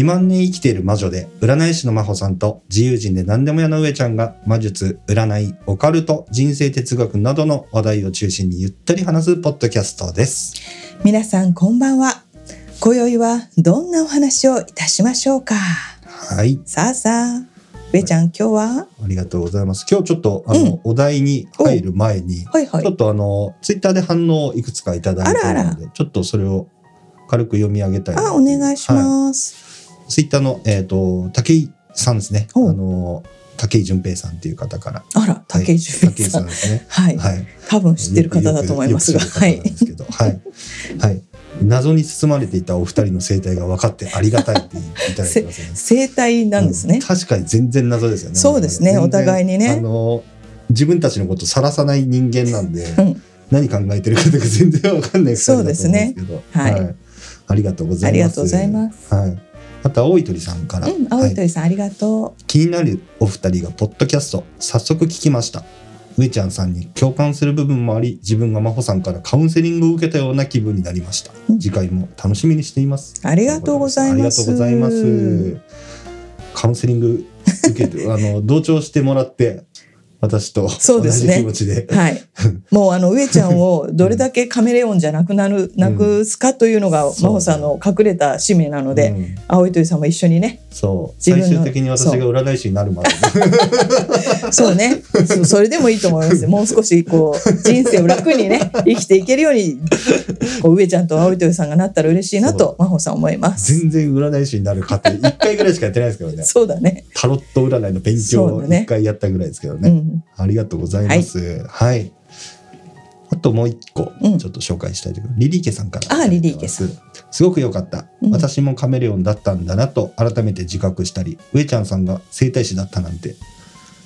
2万年生きている魔女で占い師の真帆さんと自由人で何でも屋の上ちゃんが魔術、占い、オカルト、人生哲学などの話題を中心にゆったり話すポッドキャストです。皆さんこんばんは。今宵はどんなお話をいたしましょうか。はい。さあさあ上ちゃん今日は。ありがとうございます。今日ちょっとあの、うん。お題に入る前に、はいはい。ちょっとあの、ツイッターで反応をいくつかいただいてので、ちょっとそれを軽く読み上げたいなあお願いしはい。ます、ツイッターの、えっ、と、武井さんですね。あの、武井淳平さんっていう方から。あら竹井純武井平さんですね。はい、はい。多分知ってる方だと思いますがはいはい。はい。謎に包まれていたお二人の生態が分かってありがたいって言っていただいてますね。生態なんですねうん、確かに全然謎ですよね。そうですねお互いにねあの、自分たちのことさらさない人間なんで、うん何考えてるかとか全然わかんない二人だと思うんですけど。はいありがとうございます。ありがとうございますはい。あと、青い鳥さんから。うん青い鳥さん、ありがと気になるお二人がポッドキャスト早速聞きました。上ちゃんさんに共感する部分もあり自分が真帆さんからカウンセリングを受けたような気分になりました、うん。次回も楽しみにしています。ありがとうございます。ありがとうございます。カウンセリング受けて あの同調してもらって私と同じそうですね。気持ちで。うはい。もうあの上ちゃんをどれだけカメレオンじゃなくなる、なくすかというのが真帆さんの隠れた使命なので、うん。青い鳥さんも一緒にねそう。最終的に私が占い師になるまでそう。ね。そそれでもいいと思います。もう少しこう人生を楽にね生きていけるようにこう上ちゃんと青い鳥さんがなったら嬉しいなと真帆さん思います。全然占い師になる過程1回ぐらいしかやってないですけどね。そうだね。タロット占いの勉強をそうだね。1回やったぐらいですけどね。うんありがとうございます。はい。あともう一個、うんちょっと紹介したいと思います。リリーケさんから。あリリーケさん。すごく良かった、うん私もカメレオンだったんだなと改めて自覚したり、上ちゃんさんが整体師だったなんて、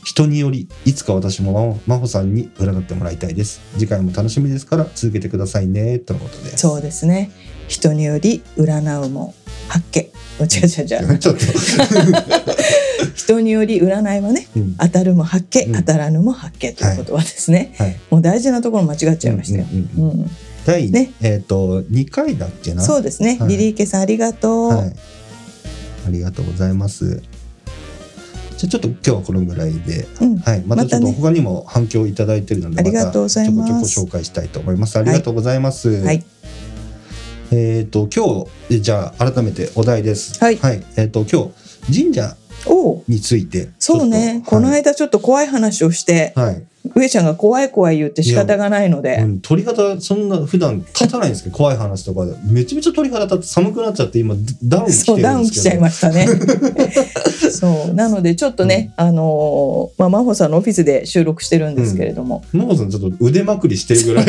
人により、いつか私も真帆さんに占ってもらいたいです。次回も楽しみですから続けてくださいね、とのことです。そうですね人により占うも発見違う違う違う ちょっと、人により占いはねうん。当たるも発見、うん。当たらぬも発見という言葉ですね、はい。もう大事なところ間違っちゃいましたよ、うんうんうんうん。第、ね。えっ、と、2回だっけな？そうですね、はい。リリーケさんありがとう、はい。ありがとうございます。じゃあちょっと今日はこのぐらいで、うん。はい、またちょっとまたね他にも反響いただいてるので、ありがとうございます。ちょこちょこ紹介したいと思います。ありがとうございます。はい。えっ、と今日じゃあ改めてお題です。はい。えっ、と今日神社についてそうね、この間ちょっと怖い話をして、はい、はい上ちゃんが怖い怖い言って仕方がないので、うん、鳥肌そんな普段立たないんですけど怖い話とかで。めちゃめちゃ鳥肌立って寒くなっちゃって今ダウン着てそうダウン来ちゃいるんですけどましたね。そうなのでちょっとね、あのーまあ真帆さんのオフィスで収録してるんですけれども、真帆さんちょっと腕まくりしてるぐらい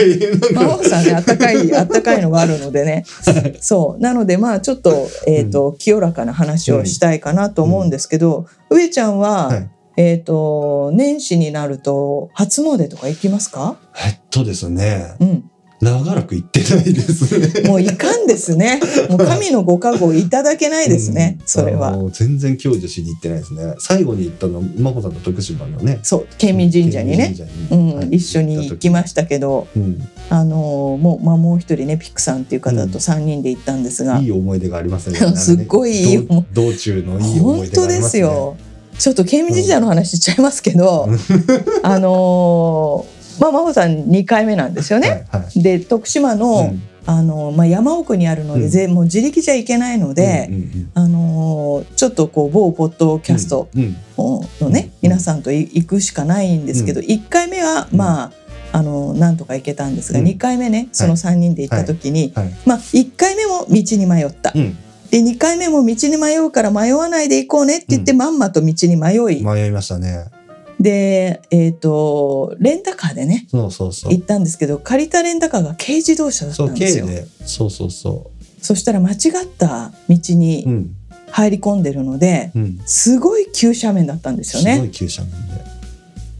真帆さんねあったかい あったかいのがあるのでね、そうなのでまあちょっとえっ、と、清らかな話をしたいかなと思うんですけど、上ちゃんは、はいえっ、と年始になると初詣とか行きますか？えっとですねうん、長らく行ってないですね。もういかんですね。もう神のご加護いただけないですね。うんそれは。全然享受しに行ってないですね。最後に行ったの真帆さんの徳島のね。そう県民神社にね。にはいうん、一緒に行きましたけど、うんあのもう、まあ、もう一人ねピックさんっていう方と3人で行ったんですが、いい思い出がありますね。すっごいいい道道中のいい思本い出が当でありますすね。よちょっと県民神社の話しちゃいますけど、あのーまあ真帆さん2回目なんですよね。はいはい。で徳島の,、うん。あのまあ、山奥にあるので、うん。ぜもう自力じゃ行けないので、うんうんあのーちょっとこう某ポッドキャストうん。うん。のね、うん。皆さんとい行くしかないんですけど、1回目はうん。まあ、あのなんとか行けたんですが、うん。2回目ねその3人で行った時に、はい。まあ、1回目も道に迷った、うん。で2回目も道に迷うから迷わないで行こうねって言って、うんまんまと道に迷い、迷いましたね。で、えー、とレンタカーでねそうそうそう行。ったんですけど借りたレンタカーが軽自動車だったそう、んですよ。軽で。そうそうそそしたら間違った道う。うにん。入り込んでるので、うん。すごい急斜面だったんですよね。すごい急斜面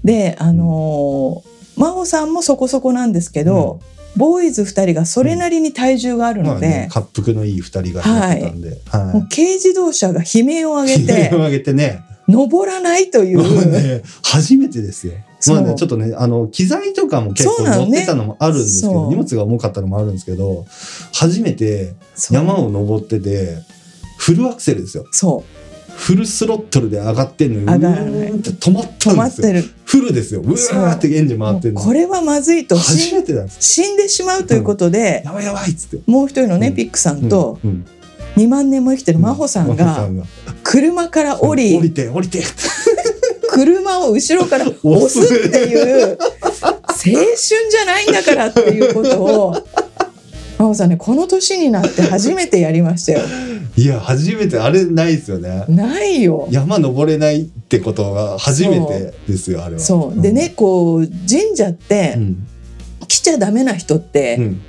で。であのー真帆さんもそこそこなんですけど、ボーイズ2人がそれなりに体重があるので、まあね、滑腹のいい二人がやってたんで、はい。もう軽自動車が悲鳴を上げてを上げてね、登らないという、ね、初めてですよ。まあね、ちょっとね、あの、機材とかも結構乗ってたのもあるんですけど、そう荷物が重かったのもあるんですけど、初めて山を登ってて、フルアクセルですよ。そうフルスロットルで上がってんのに、上がらない。止まった止んですよ。まってる。フルですよ。うわーってエンジン回って。これはまずいと。初死んめてなんです。死んでしまうということで、やばいやばいっつって。もう一人のね、うん。ピックさんとうん。うん。2万年も生きてる真帆さん真が。車から降り降りて降りて。車を後ろから押すっていう青春じゃないんだからっていうことを真帆さんねこの年になって初めてやりましたよ。いや初めてあれないですよね。ないよ。山登れないってことは初めてですよあれは。そう。でね、こう神社ってうん。来ちゃダメな人ってうん。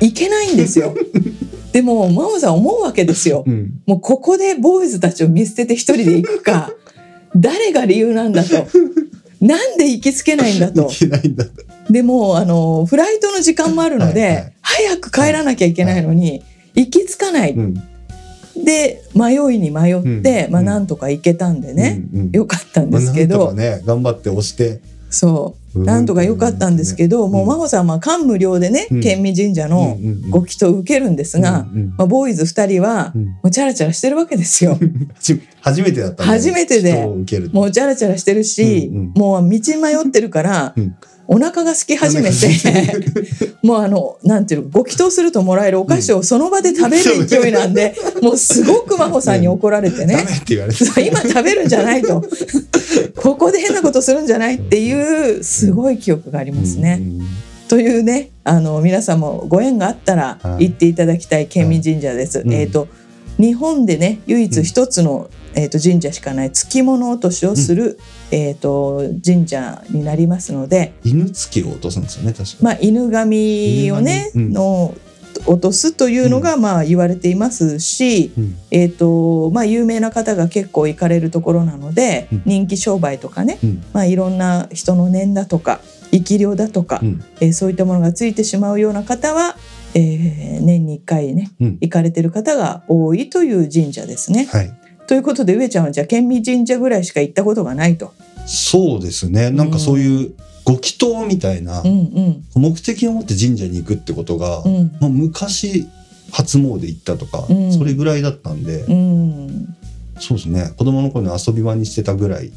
行けないんですよ。でも真帆さん思うわけですよ。うん。もうここでボーイズたちを見捨てて一人で行くか誰が理由なんだと。なんで行きつけないんだいとけないんだでもあのフライトの時間もあるので、はいはい。早く帰らなきゃいけないのに、行き着かない、うん。で迷いに迷って、まあ、うん。うんなんとか行けたんでね、うんうんよかったんですけど、まあなんとかね頑張って押して。そう。うん。なんとかよかったんですけど、うん。もう真帆さんは感無量でね、うん。県民神社のご祈祷を受けるんですが、うんうんまあ、ボーイズ2人はうん。もうチャラチャラしてるわけですよ。初 初めてだったんで初めてでもうチャラチャラしてるし、うんうん。もう道迷ってるから、うんお腹が空き始めてもうあのなんていうのご祈祷するともらえるお菓子をその場で食べる勢いなんで、もうすごく真帆さんに怒られてダね今食べるんじゃないと。ここで変なことするんじゃないっていうすごい記憶がありますね。うん。うんというねあの皆さんもご縁があったらはい。行っていただきたい県民神社です。うん。えっ、と日本でね唯一一つの、えー、と神社しかない付物落としをする、えー、と神社になりますので、犬つきを落とすんですよね確かまあ、犬神をね、うん。の落とすというのがまあ言われていますし、うん。えーとまあ、有名な方が結構行かれるところなので、うん。人気商売とかね、うん。まあ、いろんな人の念だとか生き量だとか、うん。えーそういったものがついてしまうような方は、えー年に1回ねうん。行かれてる方が多いという神社ですね。はい。ということで上ちゃんはじゃあ県民神社ぐらいしか行ったことがないと。そうですね。なんかそういうご祈祷みたいなうんうん。目的を持って神社に行くってことが、うん。まあ、昔初詣行ったとか、うん。それぐらいだったんで、うん、そうですね。子供の頃に遊び場にしてたぐらい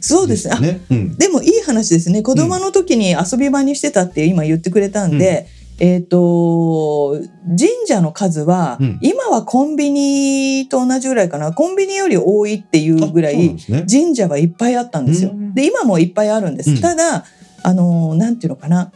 そうです。ね。うん。でもいい話ですね。子供の時に遊び場にしてたって今言ってくれたんで、えっ、と神社の数は、うん。今はコンビニと同じぐらいかな。コンビニより多いっていうぐらい神社はいっぱいあったんですよ。うん。で今もいっぱいあるんです。うん。ただあのなんていうのかな。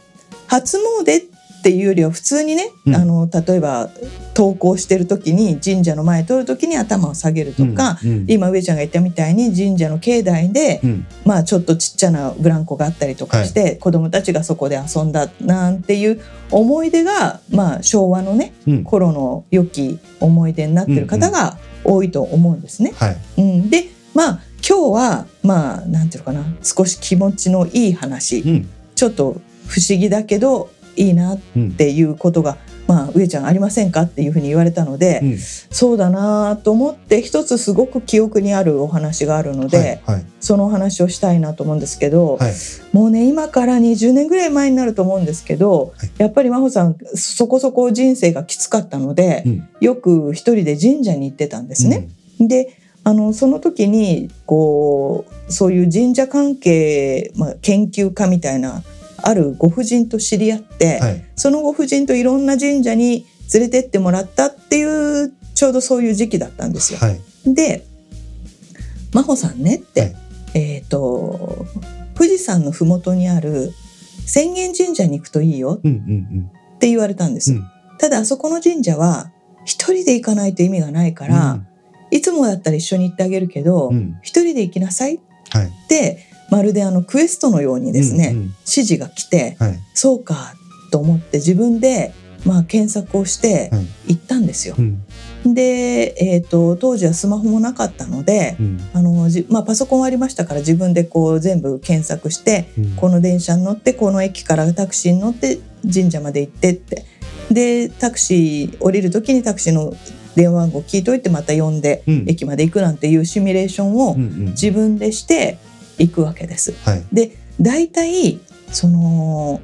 初詣っていうよりは普通にね、うん。あの例えば登校してる時に神社の前通る時に頭を下げるとか、うんうん。今上ちゃんが言ったみたいに神社の境内で、うん。まあちょっとちっちゃなブランコがあったりとかして、子供たちがそこで遊んだなんていう思い出が、まあ、昭和のねうん。頃の良き思い出になってる方が多いと思うんですね。はい。うん。でまあ今日はまあなんていうのかな少し気持ちのいい話、うん。ちょっと不思議だけどいいなっうんていうことが、まあ、上ちゃんありませんかっていうふうに言われたので、うん。そうだなと思って一つすごく記憶にあるお話があるので、はいはい。そのお話をしたいなと思うんですけど、はい。もうね今から20年ぐらい前になると思うんですけど、はい。やっぱり真帆さんそこそこ人生がきつかったので、うん。よく一人で神社に行ってたんですね。であのその時にこうそういう神社関係、まあ、研究家みたいなあるご婦人と知り合って、うんはい。そのご婦人といろんな神社に連れてってもらったっていうちょうどそういう時期だったんですよ。はい。で真帆さんねって、はい。えっ、と富士山の麓にある浅間神社に行くといいよって言われたんです。うん。ただあそこの神社は一人で行かないと意味がないかうん。ら、いつもだったら一緒に行ってあげるけどうん。うん一、人で行きなさいっはい。てまるであのクエストのようにですね、うんうん。指示が来てはい。そうかと思って自分でまあ検索をしてはい。行ったんですよ。うん。で、えー、と当時はスマホもなかったのでうん。あのじ、まあ、パソコンはありましたから自分でこう全部検索してうん。この電車に乗ってこの駅からタクシーに乗って神社まで行ってって。でタクシー降りる時にタクシーの電話番号聞いといてまた呼んでうん。駅まで行くなんていうシミュレーションをうんうん。自分でして行くわけです。はい。で大体その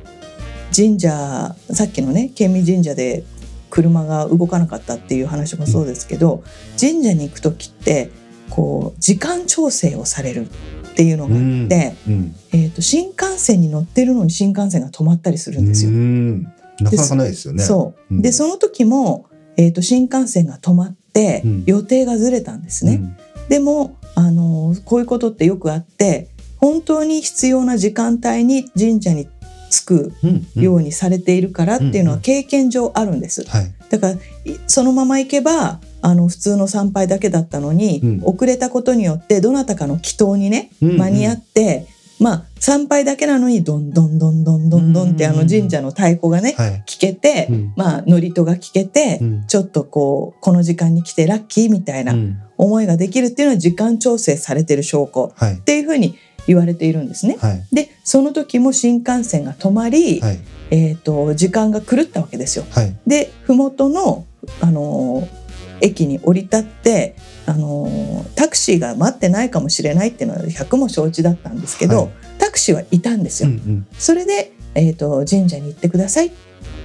神社さっきのね県民神社で車が動かなかったっていう話もそうですけど、神社に行く時ってこう時間調整をされるっていうのがあって、うん。えー、と新幹線に乗ってるのに新幹線が止まったりするんですよ。うん。なかなかないですよね。そう。うん。でその時も、えー、と新幹線が止まってうん。予定がずれたんですね。でもあのこういうことってよくあって本当に必要な時間帯に神社に着くようにされているからっていうのは経験上あるんです。はい。だからいそのまま行けばあの普通の参拝だけだったのに、うん。遅れたことによってどなたかの祈祷にねうんうん。間に合って、まあ参拝だけなのにどんどんどんどんどんどんってあの神社の太鼓がねはい。聞けて、うん。まあ祝詞が聞けて、うん。ちょっとこうこの時間に来てラッキーみたいなうん思いができるっていうのは時間調整されてる証拠はいっていうふうに言われているんですね。はいでその時も新幹線が止まり、はいえー、と時間が狂ったわけですよ。はいで麓の、あのー駅に降り立って、あのータクシーが待ってないかもしれないっていうのは100も承知だったんですけど、はいタクシーはいたんですよ。うんうんそれで、えー、と神社に行ってくださいっ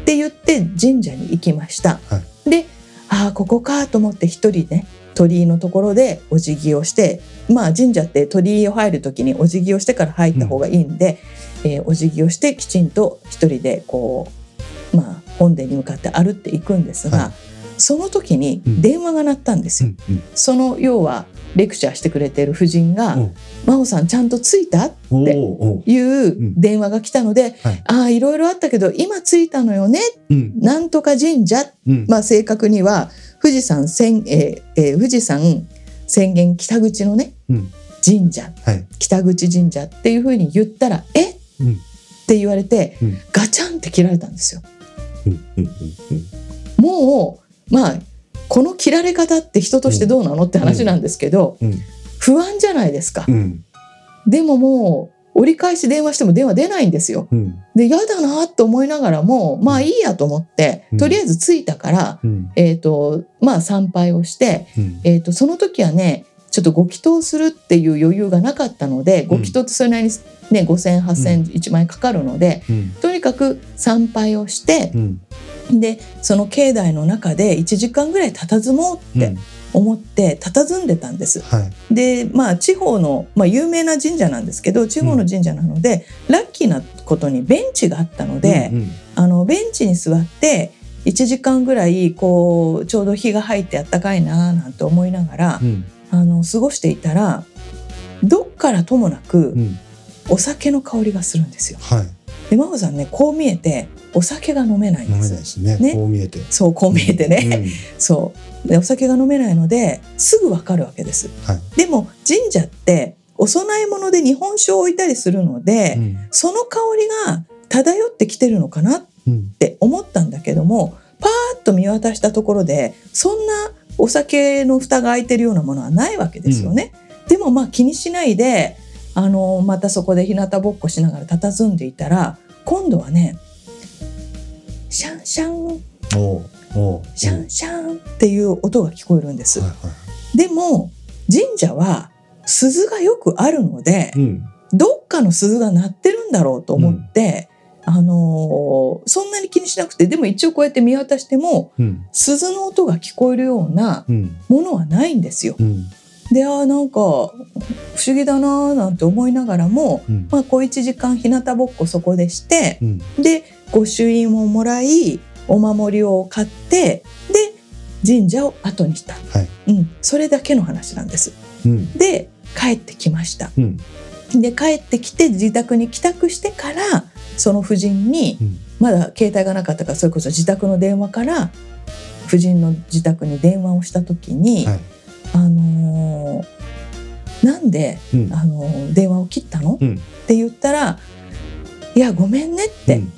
て言って神社に行きました。はでああここかと思って一人ね鳥居のところでお辞儀をしてまあ神社って鳥居を入る時にお辞儀をしてから入った方がいいんで、えーお辞儀をしてきちんと一人でこうまあ本殿に向かって歩っていくんですが、はい。その時にうん。電話が鳴ったんですよ。うん。うん。その要はレクチャーしてくれてる夫人がお「真帆さんちゃんと着いた?」おーおーいう電話が来たので、はい。ああいろいろあったけど今着いたのよね。うん。なんとか神社、うん。まあ、正確には富士山宣、えーえー富士山宣言北口のねうん。神社はい。北口神社っていうふうに言ったら「え？っ?」うん。って言われて、うん。ガチャンって切られたんですよ。もうまあこの切られ方って人としてどうなのって話なんですけど、うん。不安じゃないですか。うん。でももう折り返し電話しても電話出ないんですよ。うん。で嫌だなと思いながらもまあいいやと思って、うん。とりあえず着いたから、うん。えーとまあ、参拝をして、うん。えー、とその時はねちょっとご祈祷するっていう余裕がなかったので、ご祈祷ってそれなりに、ね、5,000 8,000、1万円かかるのでうん。とにかく参拝をしてう、ん。でその境内の中で1時間ぐらい佇もうってうん思って佇んでたんです。はい。でまあ地方の、まあ、有名な神社なんですけど地方の神社なので、ラッキーなことにベンチがあったので、うんあのベンチに座って1時間ぐらいこうちょうど日が入ってあったかいななんて思いながら、うん。あの過ごしていたらどっからともなくうん。お酒の香りがするんですよ。はい。で真帆さんねこう見えてお酒が飲めないん飲めないです。ね。ね。こう見えて。そうこう見えてね、うん。そう。でお酒が飲めないのですぐわかるわけです。はい。でも神社ってお供え物で日本酒を置いたりするので、うん。その香りが漂ってきてるのかなっうん。て思ったんだけどもパーッと見渡したところでそんなお酒の蓋が開いてるようなものはないわけですよね。でもまあ気にしないであのまたそこで日向ぼっこしながら佇んでいたら今度はねシャンシャン。シャンシャンっていう音が聞こえるんです。はいはでも神社は鈴がよくあるのでいうん。どっかの鈴が鳴ってるんだろうと思って、あのーそんなに気にしなくてでも一応こうやって見渡してもうん。鈴の音が聞こえるようなうん。ものはないんですよ。うん。であーなんか不思議だなーなんて思いながらも、うん。まあ、小1時間日向ぼっこそこでしてうん。で御朱印をもらいお守りを買ってで神社を後にした、はい。うん、それだけの話なんです。うん。で帰ってきました。うん。で帰ってきて自宅に帰宅してからその夫人にうん。まだ携帯がなかったからそれこそ自宅の電話から夫人の自宅に電話をした時に「はい。あのーなんで、うん。あのー電話を切ったの?」うん。って言ったら「いやごめんね」って、うん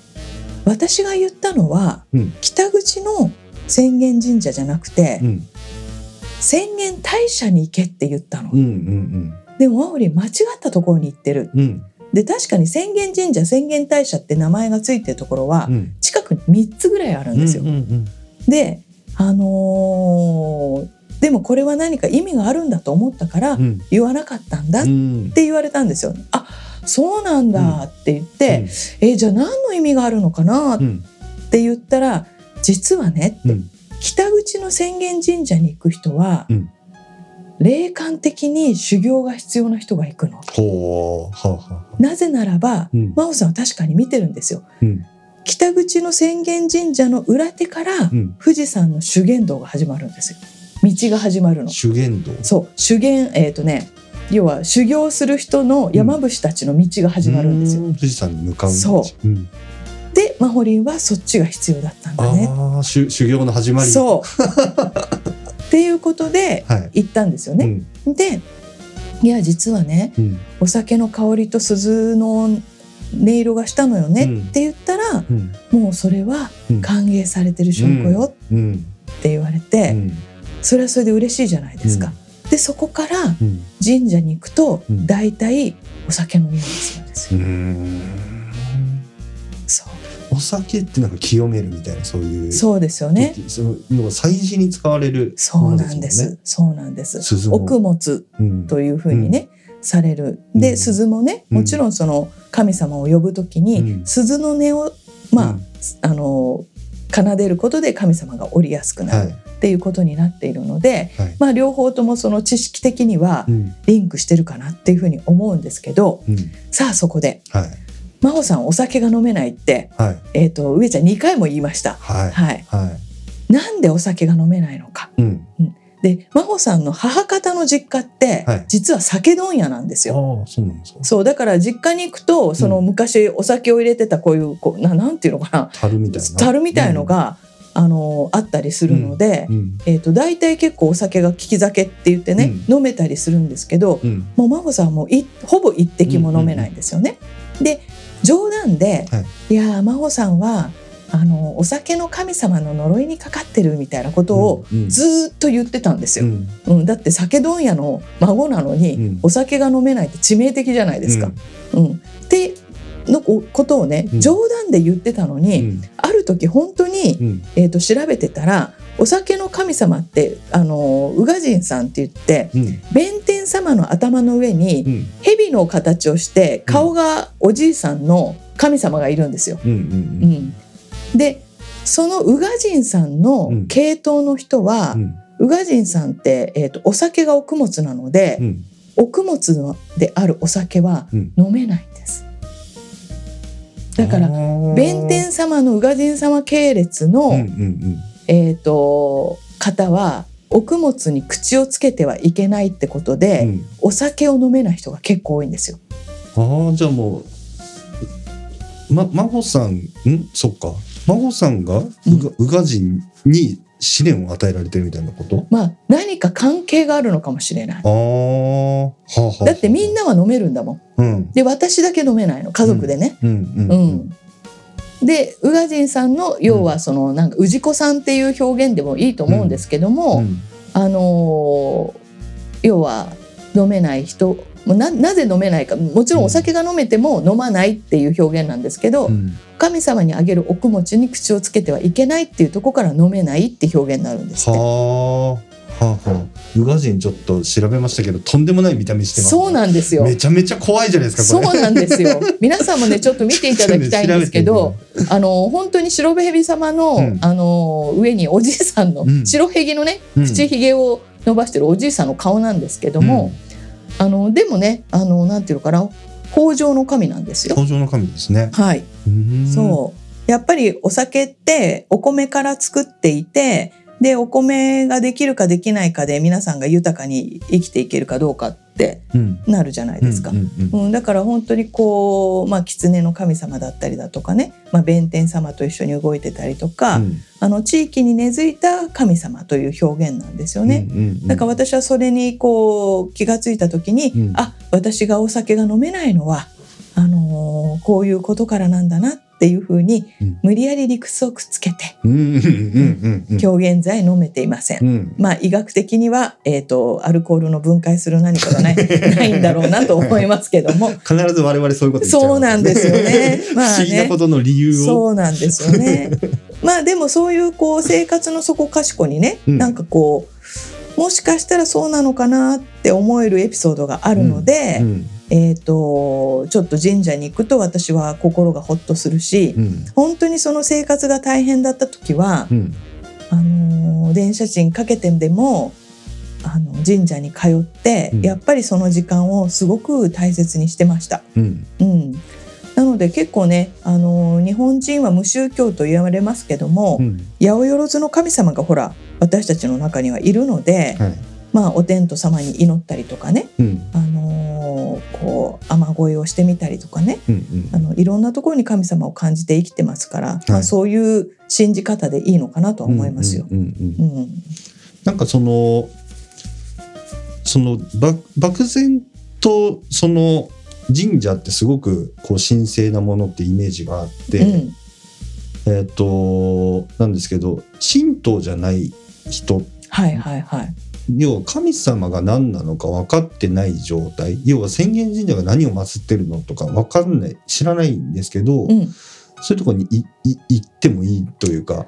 私が言ったのはうん。北口の浅間神社じゃなくて、うん。大社に行けって言ったの、うんうんでもマオリン間違ったところに行ってる。うん。うんで確かに宣言神社宣言大社って名前がついてるところはうん。近くに3つぐらいあるんですよ、うんうんであのーでもこれは何か意味があるんだと思ったからうん。言わなかったんだっうんて言われたんですよ。あそうなんだって言って、えじゃあ何の意味があるのかなっうんて言ったら実はねうん。北口の浅間神社に行く人は、うん。霊感的に修行が必要な人が行くの。なぜならば、うん。真央さんは確かに見てるんですよ。うん。北口の浅間神社の裏手から、うん。富士山の修験道が始まるんですよ。道が始まるの。修験道？そう。修験えっ、とね要は修行する人の山伏たちの道が始まるんですよ。富士山に向かうそう。うん、でマホリンはそっちが必要だったんだね。ああ修修行の始まり。そう。っていうことではい。行ったんですよね。うん。でいや実はねうん。お酒の香りと鈴の音色がしたのよねうん。って言ったら、うん。もうそれはうん。歓迎されてる証拠ようん。って言われて、うん。それはそれで嬉しいじゃないですか。でそこからうん。神社に行くと、うん。大体お酒の匂いがするんですうよ。ん。そう。お酒ってなんか清めるみたいなそういうそうですよね。そののが祭事に使われるそうなんです。そうなんです。奥物うん。というふうにね、される。うん。で鈴もねうん。もちろんその神様を呼ぶときに、うん。鈴の音をまあ、うん。あの奏でることで神様が降りやすくなる。はいっていうことになっているので、はい。まあ両方ともその知識的にはうん。リンクしてるかなっていうふうに思うんですけど、うん。さあそこではい。真帆さんお酒が飲めないって、はい。えー、と上ちゃん2回も言いました。はい。なんでお酒が飲めないのか。うん。で真帆さんの母方の実家って、はい。実は酒問屋なんですよ。ああそうなんですか。そうだから実家に行くとそのうん昔お酒を入れてたこういうこうななんていうのかな。樽みたいな。樽みたいのが、あのあったりするので、うんえー、と大体結構お酒が利き酒って言ってね、飲めたりするんですけどうん。もう真帆さんはもういほぼ一滴も飲めないんですよね。で冗談で「、はい。やー真帆さんはあのお酒の神様の呪いにかかってる」みたいなことをうんうん。ずーっと言ってたんですよ。うん。うんだって酒問屋の孫なのに、うん。お酒が飲めないって致命的じゃないですか。うんってのことをね、うん冗談で言ってたのうに、時本当に、うん。えー、と調べてたらお酒の神様ってあの宇賀神さんって言ってうん。弁天様の頭の上にうん。蛇の形をして顔がおじいさんの神様がいるんですよ。うんうんうん。でその宇賀神さんのうん。系統の人は、うん。宇賀神さんって、えー、とお酒が穀物なので、うん。穀物のであるお酒はうん。飲めないんです。だから弁天様の宇賀神様系列の、うんうんえー、と方はお供に口をつけてはいけないってことうで、んうん。お酒を飲めない人が結構多いんですよ。ああじゃあもうま真帆さんん？そっか。真帆さんが宇賀宇賀神に試練を与えられてるみたいなこと？まあ何か関係があるのかもしれない。ああはあはあ。だってみんなは飲めるんだもん。うん。で私だけ飲めないの家族でね。うんううん。ん。で宇賀神さんの要はそのなんか氏子さんっていう表現でもいいと思うんですけども、うん。あのー要は飲めない人ななぜ飲めないか。もちろんお酒が飲めても飲まないっていう表現なんですけど、うん。神様にあげるお供に口をつけてはいけないっていうところから飲めないって表現になるんですって。はあはあはあ。宇賀神ちょっと調べましたけどとんでもない見た目してますそうなんですよ。めちゃめちゃ怖いじゃないですそかこれ。うなんですよ。皆さんもねちょっと見ていただきたいんですけど、あの本当に白蛇様の、うん。あの上におじいさんの、うん。白蛇のねうん。口ひげを伸ばしてるおじいさんの顔なんですけども、あのでもねあのなんていうのかな豊穣の神なんですよ。登場の神ですね。はい、うん。そう。やっぱりお酒ってお米から作っていてでお米ができるかできないかで皆さんが豊かに生きていけるかどうかってうん。なるじゃないですか。うんだから本当にこう、まあ、狐の神様だったりだとかね、まあ、弁天様と一緒に動いてたりとか、うん。あの地域に根付いた神様という表現なんですよね。だから私はそれにこう気がついた時に、うん。あ私がお酒が飲めないのはあのーこういうことからなんだなっっていうふうにうん。無理やり理屈をくっつけてうん。うん。うん。うん。うん。今日現在飲めていません。うん。まあ医学的には、えー、とアルコールの分解する何かがない ないんだろうなと思いますけども。必ず我々そういうこと言っちゃいます。そうなんですよね。まあね。ことの理由を。そうなんですよね。まあでもそういうこう生活の底かしこにね、うん。なんかこうもしかしたらそうなのかなって思えるエピソードがあるので、うんえー、とちょっと神社に行くと私は心がほっとするし、うん。本当にその生活が大変だった時はう、ん。あのー電車賃かけてでもあの神社に通って、うん。やっぱりその時間をすごく大切にしてました。うん。うん、なので結構ね、あのー日本人は無宗教と言われますけども、うん。八百万の神様がほら私たちの中にはいるので、はいまあ、お天道様に祈ったりとかね、うん。あのーこう雨乞いをしてみたりとかね。うんうん。あのいろんなところに神様を感じて生きてますから、まあ、はいそういう信じ方でいいのかなとは思いますよ。なんかそのそのば漠然とその神社ってすごくこう神聖なものってイメージがあって、うん。えっ、となんですけど神道じゃない人はいはいはい。要は神様が何なのか分かってない状態。要は浅間神社が何を祀ってるのとか分かんない知らないんですけど、うん。そういうところにいい行ってもいいというか、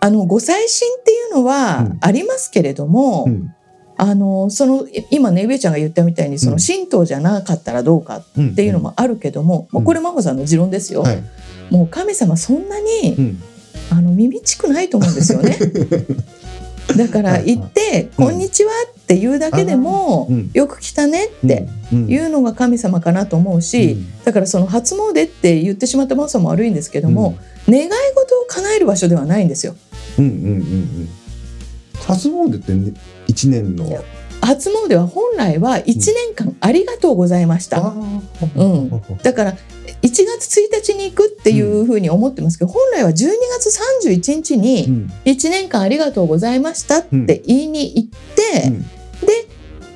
あのご祭神っていうのはうん。ありますけれども、うん。あのそのい今ね上ちゃんが言ったみたいにそのうん。神道じゃなかったらどうかうん、っていうのもあるけども、うん。まあこれ真帆さんの持論ですよ、はい、もう神様そんなに、うん。あの耳ちくないと思うんですよね。だから行って「うん。こんにちは」って言うだけでもあーうん「よく来たね」ってうん。いうのが神様かなと思うし、うん。だからその初詣って言ってしまった真帆さんも悪いんですけども、願い事を叶える場所ではないんですよ。うんうんうんうん。初詣ってね一年の。初詣は本来は1年間ありがとうございました。うん。だから1月1日に行くっていうふうに思ってますけど、本来は12月31日うにん。1年間ありがとうございましたって言いに行って、うん。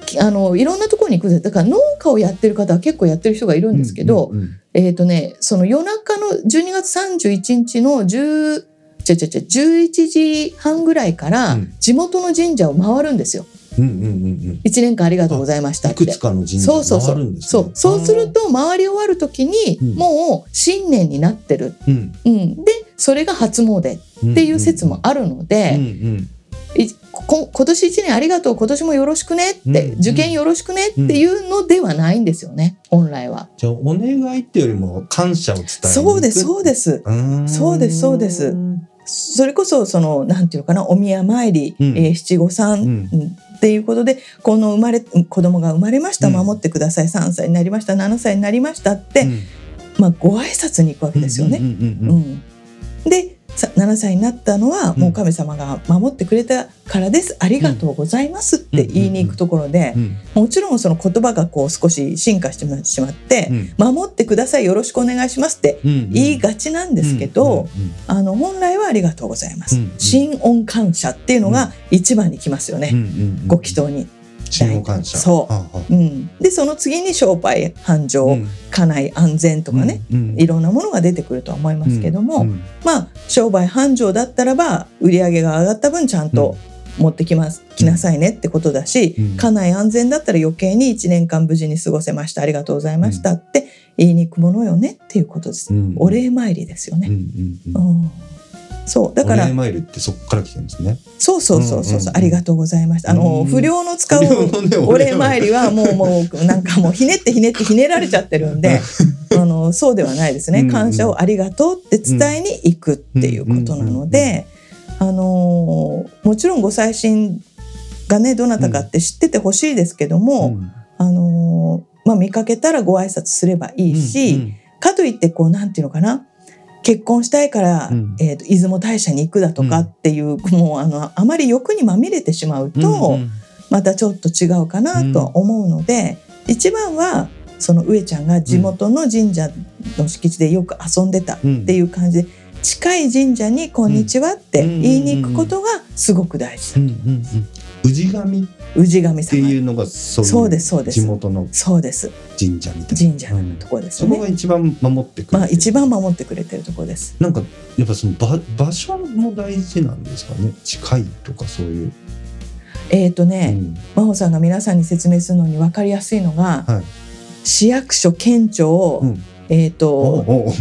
きあのいろんなところに行くだから農家をやってる方は結構やってる人がいるんですけど、えっ、とねその夜中の12月31日の10ちゃちゃちゃ11時半ぐらいからうん。地元の神社を回るんですよ。うんうんうんうん。1年間ありがとうございましたって。いくつ。かの神社そうそうそう。回るんですね。そう。そうすると回り終わる時にうん。もう新年になってる、うん。うん、でそれが初詣っていう説もあるのうんで、うん。いこ今年1年ありがとう今年もよろしくねって、うん受験よろしくねっていうのではないんですよね本来は。じゃあお願いっていうよりも感謝を伝えに行くそうですそうです。うーん。そうですそうですそれこそそのなんていうのかなお宮参り、うん。えー七五三、っていうことでこの生まれ子供が生まれましたうん。守ってください3歳になりました7歳になりましたって、うん。まあ、ご挨拶に行くわけですよね。でさ7歳になったのはもう神様が守ってくれたからです、ありがとうございますって言いに行くところで、うん。もちろんその言葉がこう少し進化してしまって、守ってくださいよろしくお願いしますってうん。言いがちなんですけど、あの本来はありがとうございます、う音感謝っていうのが一番に来ますよね、ご祈祷に。感謝。そう。うん、でその次に商売繁盛、うん。家内安全とかね、うん。いろんなものが出てくるとは思いますけども、うん。まあ商売繁盛だったらば売り上げが上がった分ちゃんと持ってきます、来なさいねってことだし、うん。家内安全だったら余計に1年間無事に過ごせました。ありがとうございましたって言いに行くものよねっていうことです、うん。お礼参りですよね、うん。うん。うん。うんそうだから。ってそこから来てるんですね。そうそうそうそう,、ありがとうございましたあの、うん。不良の使うお礼参りはもうもうなんかもうひねってひねってひねられちゃってるんで あのそうではないですね。感謝をありがとうって伝えに行くっていうことなのであのーもちろんご祭神がねどなたかって知っててほしいですけども、ん。あのーまあ、見かけたらご挨拶すればいいし、うん。かといってこうなんていうのかな結婚したいから、うん。えーと出雲大社に行くだとかっていう、もうあのあまり欲にまみれてしまうと、うんうんまたちょっと違うかなとは思うので、一番はその上ちゃんが地元の神社の敷地でよく遊んでたっていう感じで、近い神社に「こんにちは」って言いに行くことがすごく大事氏神っ氏神様。ていうのがそうですそうです。地元のそうです。神社みたいな。神社のところですそよね、こが一番守ってくれてる。まあ一番守ってくれてるところです。なんかやっぱその場場所も大事なんですかね？近いとかそういう、えっ、とね、うん。真帆さんが皆さんに説明するのに分かりやすいのが、はい。市役所県庁、うんえっ、おとお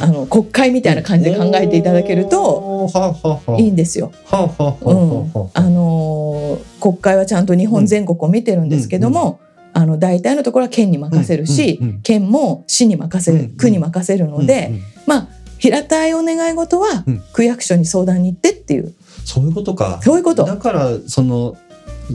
あの国会みたいな感じで考えていただけるといいんですよ。はあのー国会はちゃんと日本全国を見てるんですけども、あの大体のところは県に任せるし、うんうんうん。県も市に任せる、うんうん。区に任せるので、うんうん。まあ平たいお願い事はうん。区役所に相談に行ってっていう、そういうことか。そういうこと。だからその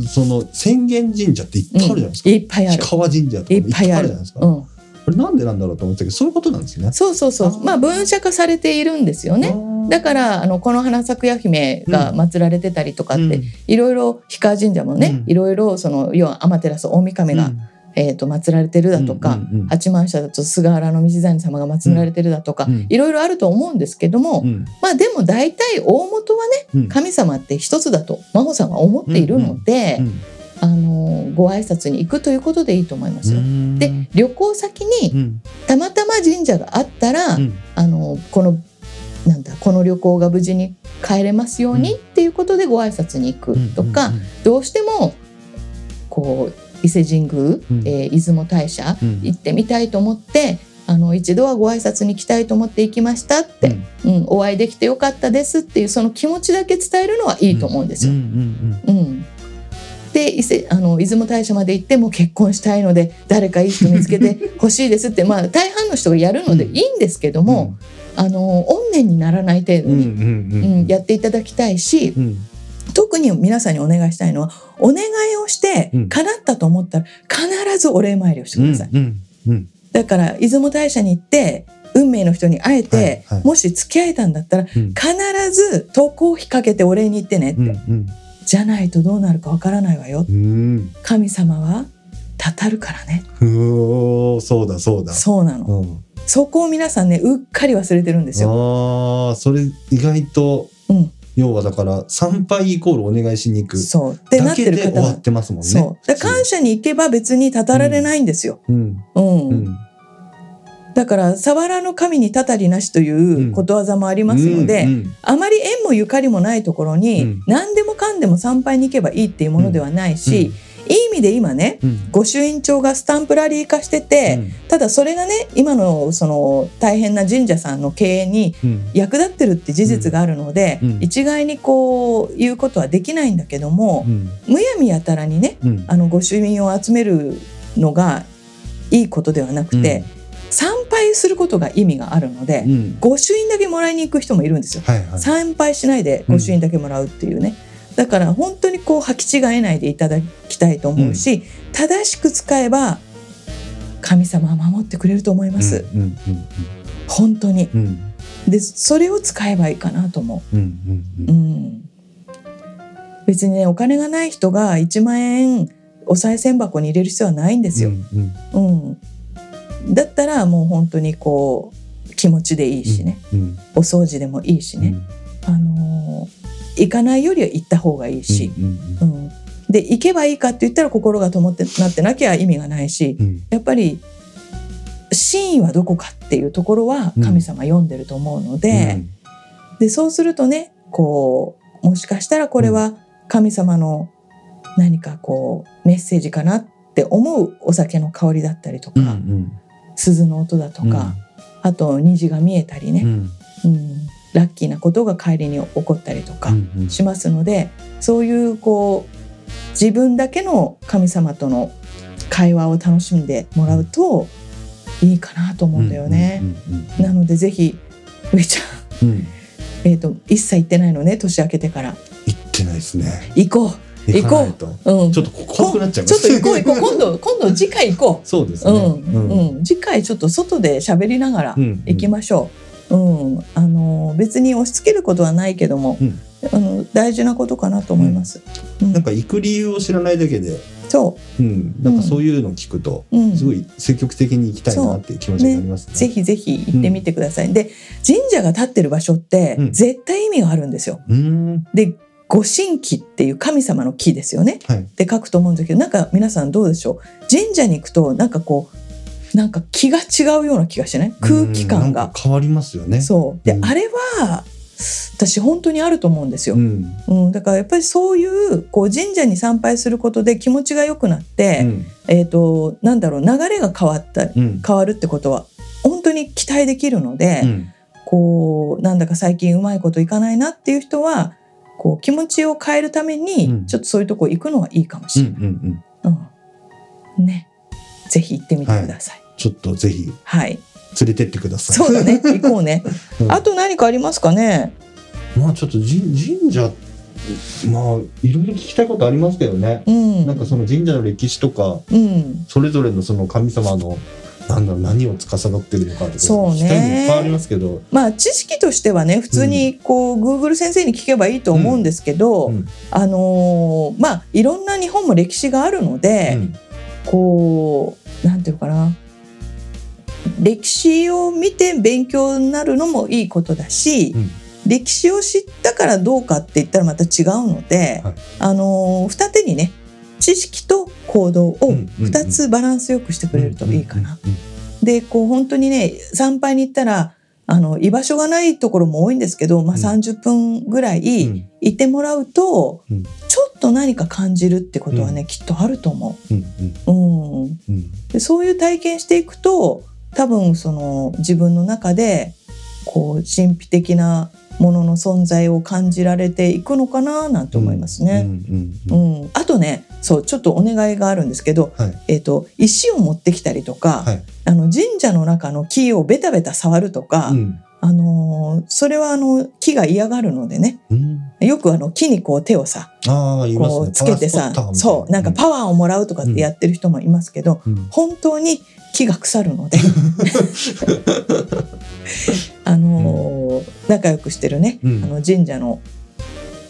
その浅間神社っていっぱいあるじゃないですか、いっぱいある。氷。川神社とかもいっぱいあいっぱいあるるじゃないですか、うん、これなんでなんだろうと思ってたけどそういうことなんですね。そうそうそう。まあ分社化されているんですよね。だからあのこの花咲夜姫が祀られてたりとかって、うん。いろいろ氷川神社もね、うん。いろいろその要は天照大神が、えー、と祀られてるだとか、八幡社だと菅原道真様が祀られてるだとか、うん。いろいろあると思うんですけども、うん。まあでも大体大元はねうん。神様って一つだと真帆さんは思っているので、うんあのご挨拶に行くということでいいと思いますよ。うん。で旅行先うにん。たまたま神社があったら、うん。あのこのなんだこの旅行が無事に帰れますようにっていうことでご挨拶に行くとか、うんどうしてもこう伊勢神宮、うん。えー出雲大社うん。行ってみたいと思ってあの一度はご挨拶に来たいと思って行きましたって、うん。お会いできてよかったですっていうその気持ちだけ伝えるのはいいと思うんですよ。うんうん。うんで伊勢あの出雲大社まで行っても結婚したいので誰かいい人見つけて ほしいですってまあ大半の人がやるのでいいんですけどうん。も、あの怨念にならない程度に、うんうんううん。んやっていただきたいしうん。特に皆さんにお願いしたいのはお願いをしてうん。叶ったと思ったら必ずお礼参りをしてください。うんうんだから出雲大社に行って運命の人に会えて、はいはいもし付き合えたんだったらうん。必ず投稿費かけてお礼に行ってねって、うんじゃないとどうなるかわからないわよ。うん。神様はたたるからね。うそうだそうだ。そうなの。うん。そこを皆さんねうっかり忘れてるんですよ、ああそれ意外とうん、要はだから参拝イコールお願いしに行く。そう。ってなだってけで終わってますもんね。そう。感謝に行けば別にたたられないんですよ、うん。うん。うんだから「さわらの神にたたりなし」ということわざもありますので、うんうん。あまり縁もゆかりもないところに、うん。何でもかんでも参拝に行けばいいっていうものではないし、いい意味で今ねうん。御朱印帳がスタンプラリー化してて、ただそれがね今のその大変な神社さんの経営にうん。役立ってるって事実があるので、うん。一概にこう言うことはできないんだけどもう、ん。むやみやたらにねうん。あの御朱印を集めるのがいいことではなくて、参拝することが意味があるので、うん。御朱印だけもらいに行く人もいるんですよ。はいはい。参拝しないで御朱印だけもらうっていうね、だから本当にこう履き違えないでいただきたいと思うし、正しく使えば神様は守ってくれると思います、うんうん本当に。うん。うんでそれを使えばいいかなと思う。んうんう、うん、別にねお金がない人が1万円お賽銭箱に入れる必要はないんですよ、うん。うんだったらもう本当にこう気持ちでいいしね、うんお掃除でもいいしね、あのー行かないよりは行った方がいいし、うんうんで行けばいいかって言ったら心が灯ってなってなきゃ意味がないしうん。やっぱり真意はどこかっていうところは神様読んでると思うので,、でそうするとねこうもしかしたらこれは神様の何かこうメッセージかなって思うお酒の香りだったりとか、うんうん鈴の音だとか、あと虹が見えたりね、うん。うん。ラッキーなことが帰りに起こったりとか。うんしますのでそういうこう自分だけの神様との会話を楽しんでもらうといいかなと思うんだよね。うんうんうんなのでぜひ上ちゃん、うん。えー、と一切行ってないのね年明けてから。行ってないですね。行こう行かないと。う、うん、ちょっと怖くなっちゃいまちょっすと行こう行こう。今度 今度次回行こそうですね。う、うん。うん。次回ちょっと外で喋りながらうん。行きましょう。うん。あの別に押し付けることはないけども、うん。あの大事なことかなと思います。うん。なんか行く理由を知らないだけで。そう。ん。なんかそういうの聞くとすごい積極的に行きたいなっていう気持ちになりますね。ぜひぜひ行ってみてください。で神社が立ってる場所ってうん。絶対意味があるんですよ。うーん。で御神木っていう神様の木ですよね。はい。って書くと思うんだけどなんか皆さんどうでしょう？神社に行くとなんかこうなんか気が違うような気がしない？空気感が変わりますよね。そうで、うんあれは私本当にあると思うんですよ、うん。うんだからやっぱりそういうこう神社に参拝することで気持ちが良くなって、うん。えっ、となんだろう流れが変わったうん。変わるってことは本当に期待できるので、うん。こうなんだか最近うまいこといかないなっていう人はこう気持ちを変えるために、うんちょっとそういうとこ行くのはいいかもしれない。ん。うんねぜひ行ってみてください。ちょっとぜひはい、連れてってください。そうだね 行こうね。うんあと何かありますかね？まあちょっと神神社まあいろいろ聞きたいことありますけどね。うん。なんかその神社の歴史とかうん。それぞれのその神様のなんだろう何を司ってるのかとかそうね。りますけど。まあ知識としてはね普通にこう、Google 先生に聞けばいいと思うんですけど、うん。あのーまあいろんな日本も歴史があるので、うん。こうなんていうのかな。歴史を見て勉強になるのもいいことだし、うん。歴史を知ったからどうかって言ったらまた違うので、はい。あのー二手にね知識と行動をうんうんうん。2つバランスよくしてくれるといいかな。うんうんでこう本当にね参拝に行ったらあの居場所がないところも多いんですけど、まあ、うん。30分ぐらういん。いてもらうと、うん。ちょっと何か感じるってことはね、きっとあると思う。んうん。う。うん、うん。でそういう体験していくと多分その自分の中でこう神秘的なものの存在を感じられていくのかななんて思いますね。うんうんううん。ん。あとねそうちょっとお願いがあるんですけど、はい。えー、と石を持ってきたりとか、はい。あの神社の中の木をベタベタ触るとか、うん。あのーそれはあの木が嫌がるのでね。うん。よくあの木にこう手をさ。こうつけてさそうなんかパワーをもらうとかってやってる人もいますけど、うん。本当に木が腐るので あのー仲良くしてるね、うん。あの神社の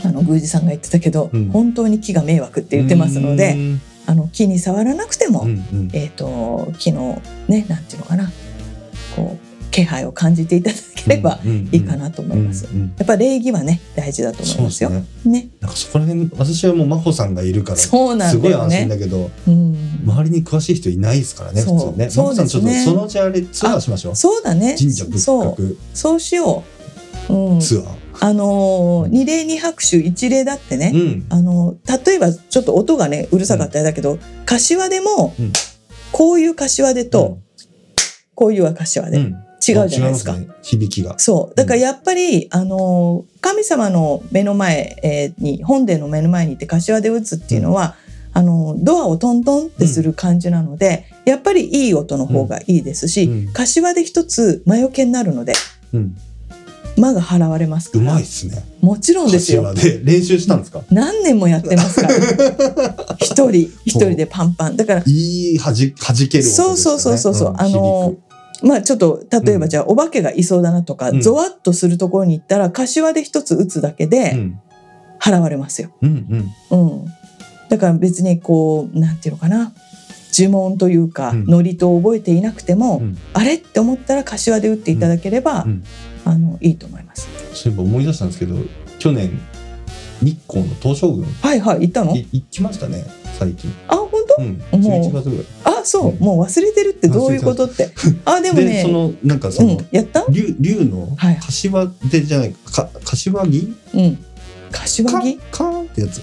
あの宮司さんが言ってたけど、うん。本当に木が迷惑って言ってますので、うん。あの木に触らなくても、うんうん。えっ、と木のねなんていうのかなこう気配を感じていただければいいかなと思います。うんうんやっぱ礼儀はね大事だと思いまよ。ですすね。ね、なんかそこら辺私はもう真帆さんがいるからそうなんすごい安。心だけど。うん、周りに詳しい人いないですからねそう普通ね。そうですねそのうちあれツアーしましょう。そうだね。神社仏そう閣そうしよう。うん、ツアー。あのー二礼二拍手一礼だってね。うんあの例えばちょっと音がねうるさかったりだけど、柏でも、うんこういう柏でと、こういう柏で、うん違うじゃないですか。違いまね響きが。そうだからやっぱり、あの神様の目の前、えーに本殿の目の前にいて柏で打つっていうのは、あのドアをトントンってする感じなので、やっぱりいい音の方がいいですし、うん。柏で一つ魔除けになるのでうん。魔が払われますかうらまいっすね。もちろんですよ。柏で練習したんですか？何年もやってますから。一人一人でパンパン。だからいいはじ弾けるね。そうそうそうそうそう、ん。あのまあちょっと例えばうん。じゃあお化けがいそうだなとか、うん。ゾワッとするところに行ったら柏で一つ打つだけうでん。払われますよ。うんうん。うん、だから別にこうなんていうのかな。呪文というか、うん。ノリと覚えていなくても、うん。あれって思ったら柏で打っていただければ、うん。あのいいと思います。そういえば思い出したんですけど去年日光の東照宮。はいはい行ったの？い行きましたね最近。あ本うん。もう11月ぐらい。当あそう、うん。もう忘れてるってどういうことって？あでもでねそのなんかそのうん、やった？竜竜のはい柏手じゃないか柏木？うん。柏カ木カーンってやつ。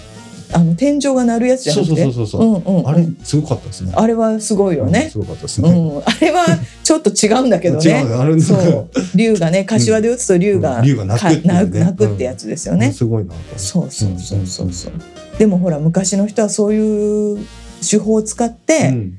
あの天井が鳴るやつじゃなくて？あれすごかったですね。あれはすごいようんねす。ごかったですね。うん、あれはちょっと違うんだけど違ね。そう、竜がね、柏で打つと竜が、うん竜が鳴くって鳴くってやつですよね。すごいなと。そうそうそうそうそう。でもほら、昔の人はそういう手法を使って、うん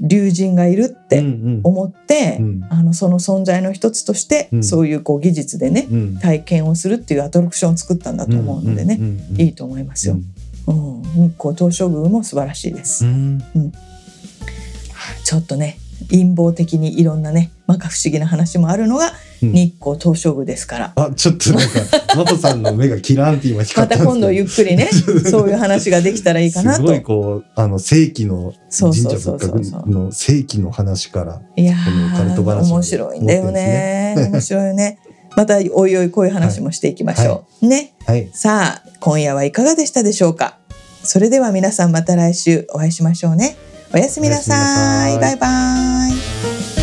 竜神がいるっうんてうん思って、うんあのその存在の一つとして、うんそういうこう技術でね、うん体験をするっていうアトラクションを作ったんだと思うのでね、うんうんうんいいと思いますよ。うん、日光東照宮も素晴らしいです。うん。ちょっとね陰謀的にいろんなね摩訶不思議な話もあるのがうん。日光東照宮ですから、あちょっとなんか マトさんの目がキラーンって今光まった。んですけどた今度ゆっくりね そういう話ができたらいいかなと。すごいこうあの世紀の神社仏閣の世紀の話からいやー面白いんだよね。面白いよねまたおいおいこういう話もしていきましょう、ね。はい。さあ今夜はいかがでしたでしょうか？それでは皆さんまた来週お会いしましょうね。おやすみなさい。おやすみなさい。バイバイ